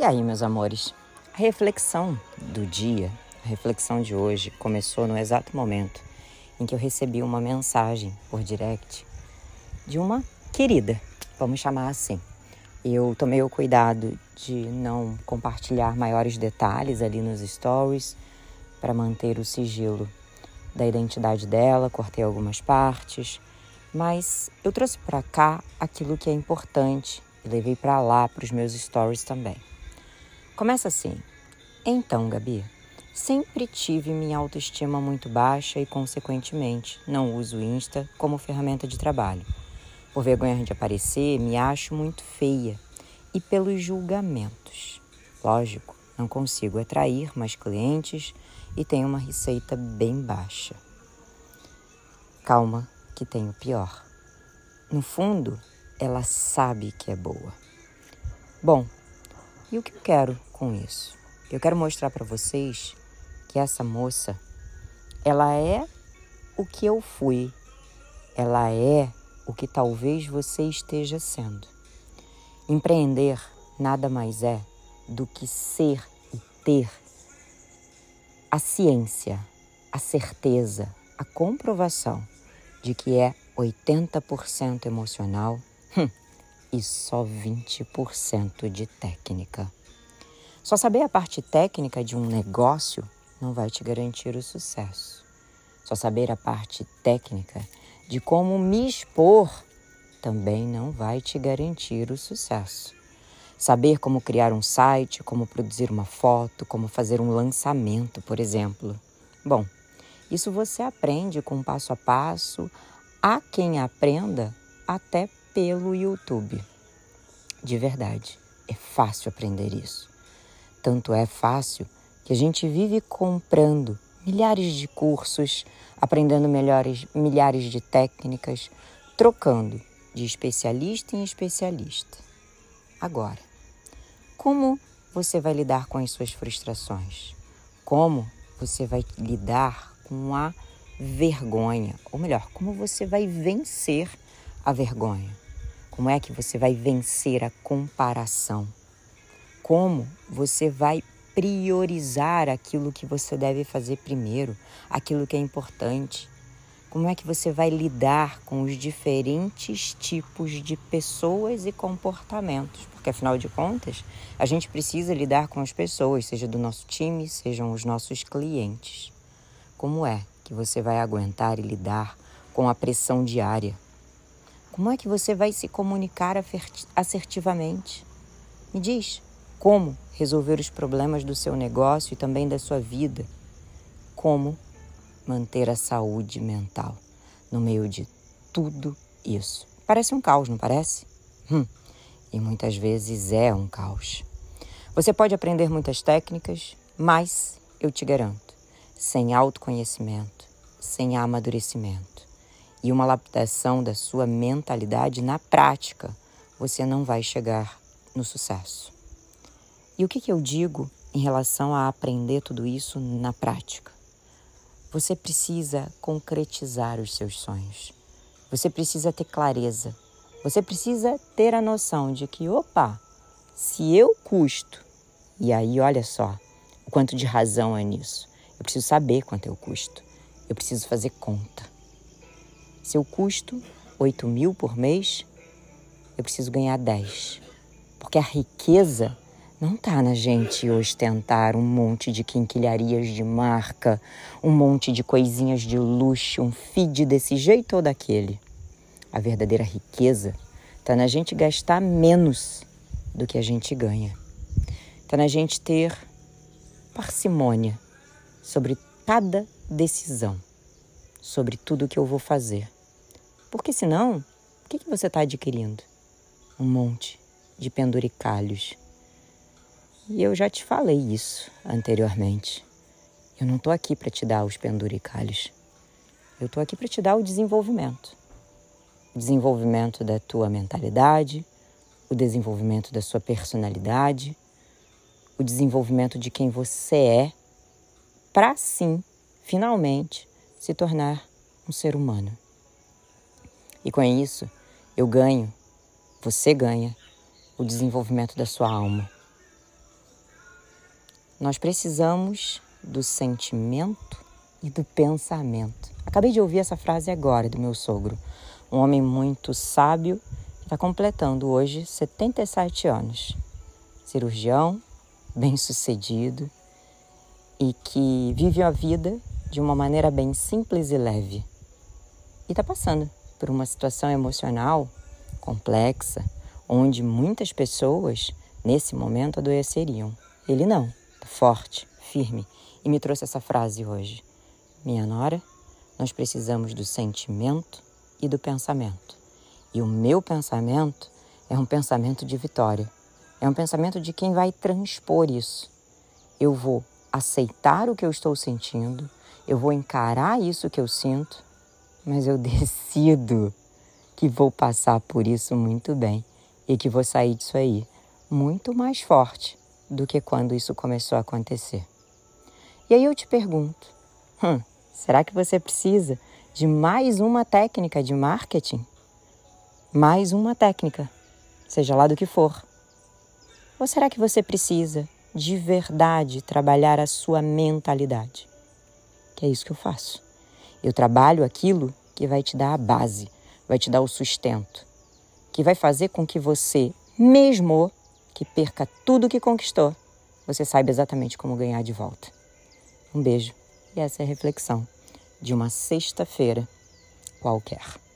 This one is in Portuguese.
E aí, meus amores? A reflexão do dia, a reflexão de hoje, começou no exato momento em que eu recebi uma mensagem por direct de uma querida, vamos chamar assim. Eu tomei o cuidado de não compartilhar maiores detalhes ali nos stories para manter o sigilo da identidade dela, cortei algumas partes, mas eu trouxe para cá aquilo que é importante e levei para lá para os meus stories também. Começa assim. Então, Gabi, sempre tive minha autoestima muito baixa e, consequentemente, não uso o Insta como ferramenta de trabalho. Por vergonha de aparecer, me acho muito feia e pelos julgamentos. Lógico, não consigo atrair mais clientes e tenho uma receita bem baixa. Calma, que tem o pior. No fundo, ela sabe que é boa. Bom, e o que eu quero com isso? Eu quero mostrar para vocês que essa moça, ela é o que eu fui. Ela é o que talvez você esteja sendo. Empreender nada mais é do que ser e ter a ciência, a certeza, a comprovação de que é 80% emocional e só 20% de técnica. Só saber a parte técnica de um negócio não vai te garantir o sucesso. Só saber a parte técnica de como me expor também não vai te garantir o sucesso. Saber como criar um site, como produzir uma foto, como fazer um lançamento, por exemplo. Bom, isso você aprende com passo a passo. Há quem aprenda até pelo YouTube. De verdade, é fácil aprender isso. Tanto é fácil que a gente vive comprando milhares de cursos, aprendendo melhores, milhares de técnicas, trocando de especialista em especialista. Agora, como você vai lidar com as suas frustrações? Como você vai lidar com a vergonha? Ou melhor, como você vai vencer a vergonha? Como é que você vai vencer a comparação? como você vai priorizar aquilo que você deve fazer primeiro, aquilo que é importante. Como é que você vai lidar com os diferentes tipos de pessoas e comportamentos? Porque afinal de contas, a gente precisa lidar com as pessoas, seja do nosso time, sejam os nossos clientes. Como é que você vai aguentar e lidar com a pressão diária? Como é que você vai se comunicar assertivamente? Me diz como resolver os problemas do seu negócio e também da sua vida, como manter a saúde mental no meio de tudo isso. Parece um caos, não parece? Hum, e muitas vezes é um caos. Você pode aprender muitas técnicas, mas eu te garanto, sem autoconhecimento, sem amadurecimento e uma lapidação da sua mentalidade na prática, você não vai chegar no sucesso. E o que, que eu digo em relação a aprender tudo isso na prática? Você precisa concretizar os seus sonhos. Você precisa ter clareza. Você precisa ter a noção de que, opa, se eu custo, e aí olha só o quanto de razão é nisso. Eu preciso saber quanto eu custo. Eu preciso fazer conta. Se eu custo 8 mil por mês, eu preciso ganhar 10. Porque a riqueza não está na gente ostentar um monte de quinquilharias de marca, um monte de coisinhas de luxo, um feed desse jeito ou daquele. A verdadeira riqueza está na gente gastar menos do que a gente ganha. Está na gente ter parcimônia sobre cada decisão, sobre tudo que eu vou fazer. Porque senão, o que, que você está adquirindo? Um monte de penduricalhos e eu já te falei isso anteriormente. Eu não estou aqui para te dar os penduricalhos. Eu estou aqui para te dar o desenvolvimento. O desenvolvimento da tua mentalidade, o desenvolvimento da sua personalidade, o desenvolvimento de quem você é, para sim, finalmente, se tornar um ser humano. E com isso, eu ganho, você ganha, o desenvolvimento da sua alma nós precisamos do sentimento e do pensamento. Acabei de ouvir essa frase agora do meu sogro, um homem muito sábio está completando hoje 77 anos. Cirurgião, bem-sucedido e que vive a vida de uma maneira bem simples e leve. E está passando por uma situação emocional complexa, onde muitas pessoas nesse momento adoeceriam. Ele não, tá forte, firme, e me trouxe essa frase hoje. Minha nora, nós precisamos do sentimento e do pensamento. E o meu pensamento é um pensamento de vitória. É um pensamento de quem vai transpor isso. Eu vou aceitar o que eu estou sentindo, eu vou encarar isso que eu sinto, mas eu decido que vou passar por isso muito bem e que vou sair disso aí muito mais forte do que quando isso começou a acontecer. E aí eu te pergunto: hum, será que você precisa de mais uma técnica de marketing? Mais uma técnica, seja lá do que for. Ou será que você precisa de verdade trabalhar a sua mentalidade? Que é isso que eu faço. Eu trabalho aquilo que vai te dar a base, vai te dar o sustento, que vai fazer com que você, mesmo que perca tudo que conquistou, você saiba exatamente como ganhar de volta. Um beijo e essa é a reflexão de uma sexta-feira qualquer.